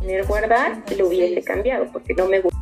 poner guardar, lo hubiese cambiado porque no me gusta